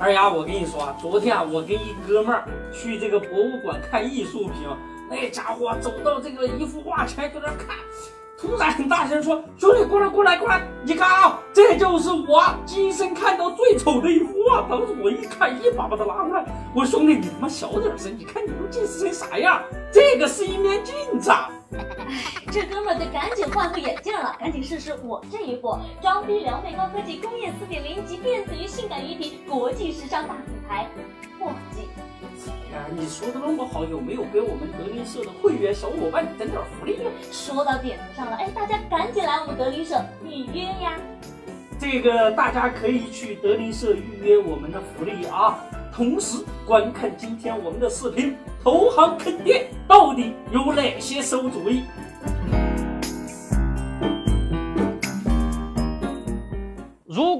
二丫我跟你说啊，昨天啊，我跟一哥们儿去这个博物馆看艺术品，那家伙走到这个一幅画前就在看，突然很大声说：“兄弟，过来过来过来，你看啊，这就是我今生看到最丑的一幅画。”当时我一看，一把把他拉过来，我说：“兄弟，你他妈小点声，你看你都近视成啥样？这个是一面镜子。” 这哥们儿得赶紧换副眼镜了，赶紧试试我这一副装逼撩妹高科技工业四点零级电子与性感鱼体国际时尚大品牌墨镜。哎呀，你说的那么好，有没有给我们德林社的会员小伙伴整点福利呀？说到点子上了，哎，大家赶紧来我们德林社预约呀！这个大家可以去德林社预约我们的福利啊，同时观看今天我们的视频，投行坑爹到底有哪些馊主意？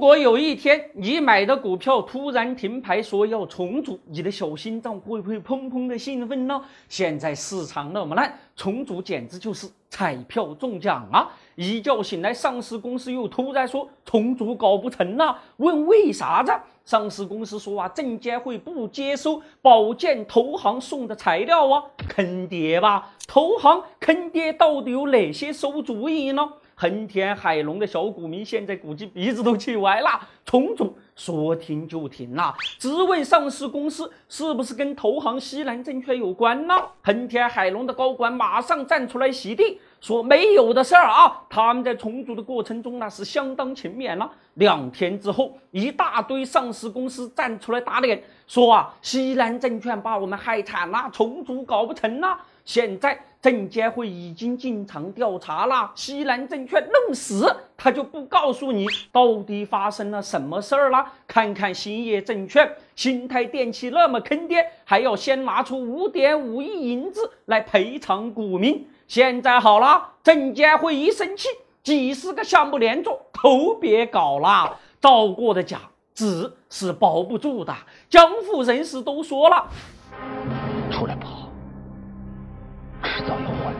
如果有一天你买的股票突然停牌，说要重组，你的小心脏会不会砰砰的兴奋呢？现在市场那么烂，重组简直就是彩票中奖啊！一觉醒来，上市公司又突然说重组搞不成了，问为啥子？上市公司说啊，证监会不接收保荐投行送的材料啊，坑爹吧！投行坑爹到底有哪些馊主意呢？恒天海龙的小股民现在估计鼻子都气歪了，重组说停就停了。质问上市公司是不是跟投行西南证券有关呢？恒天海龙的高管马上站出来洗地，说没有的事儿啊，他们在重组的过程中那是相当勤勉了。两天之后，一大堆上市公司站出来打脸，说啊，西南证券把我们害惨了，重组搞不成了。现在证监会已经进场调查了，西南证券弄死他就不告诉你到底发生了什么事儿了。看看兴业证券、新泰电器那么坑爹，还要先拿出五点五亿银子来赔偿股民。现在好了，证监会一生气，几十个项目连坐，都别搞了。造过的假纸是包不住的，江湖人士都说了，出来跑。迟早要还。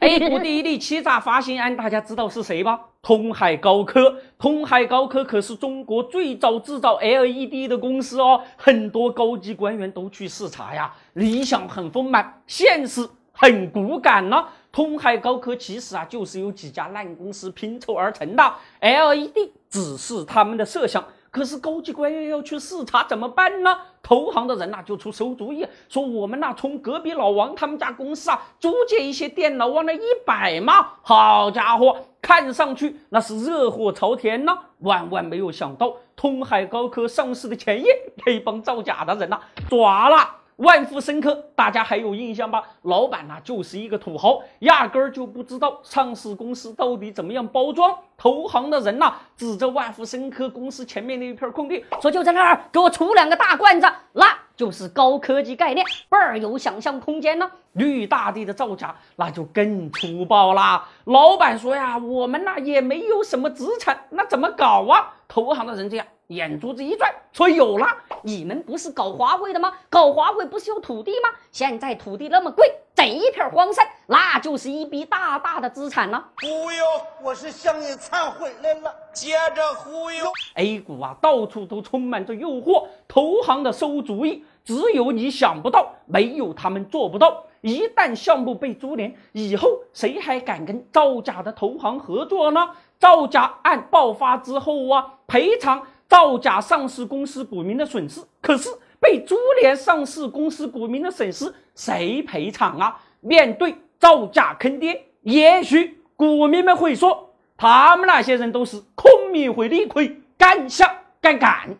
A 股第一例欺诈发行案，大家知道是谁吧？通海高科。通海高科可是中国最早制造 LED 的公司哦，很多高级官员都去视察呀。理想很丰满，现实很骨感呢。通海高科其实啊，就是由几家烂公司拼凑而成的，LED 只是他们的设想。可是高级官员要去视察怎么办呢？投行的人呐就出馊主意，说我们呐从隔壁老王他们家公司啊租借一些电脑往那一摆嘛，好家伙，看上去那是热火朝天呐！万万没有想到，通海高科上市的前夜，那帮造假的人呐抓了。万富生科，大家还有印象吧？老板呢就是一个土豪，压根儿就不知道上市公司到底怎么样包装。投行的人呐，指着万富生科公司前面那一片空地，说就在那儿给我出两个大罐子，那就是高科技概念，倍儿有想象空间呢。绿大地的造假，那就更粗暴啦。老板说呀，我们呐也没有什么资产，那怎么搞啊？投行的人这样。眼珠子一转，说有了，你们不是搞华为的吗？搞华为不是有土地吗？现在土地那么贵，整一片荒山，那就是一笔大大的资产了。忽悠，我是向你忏悔来了。接着忽悠，A 股啊，到处都充满着诱惑，投行的馊主意，只有你想不到，没有他们做不到。一旦项目被株连，以后谁还敢跟造假的投行合作呢？造假案爆发之后啊，赔偿。造假上市公司股民的损失，可是被株连上市公司股民的损失谁赔偿啊？面对造假坑爹，也许股民们会说，他们那些人都是空明会理亏，敢想敢干，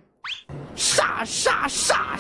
傻傻傻！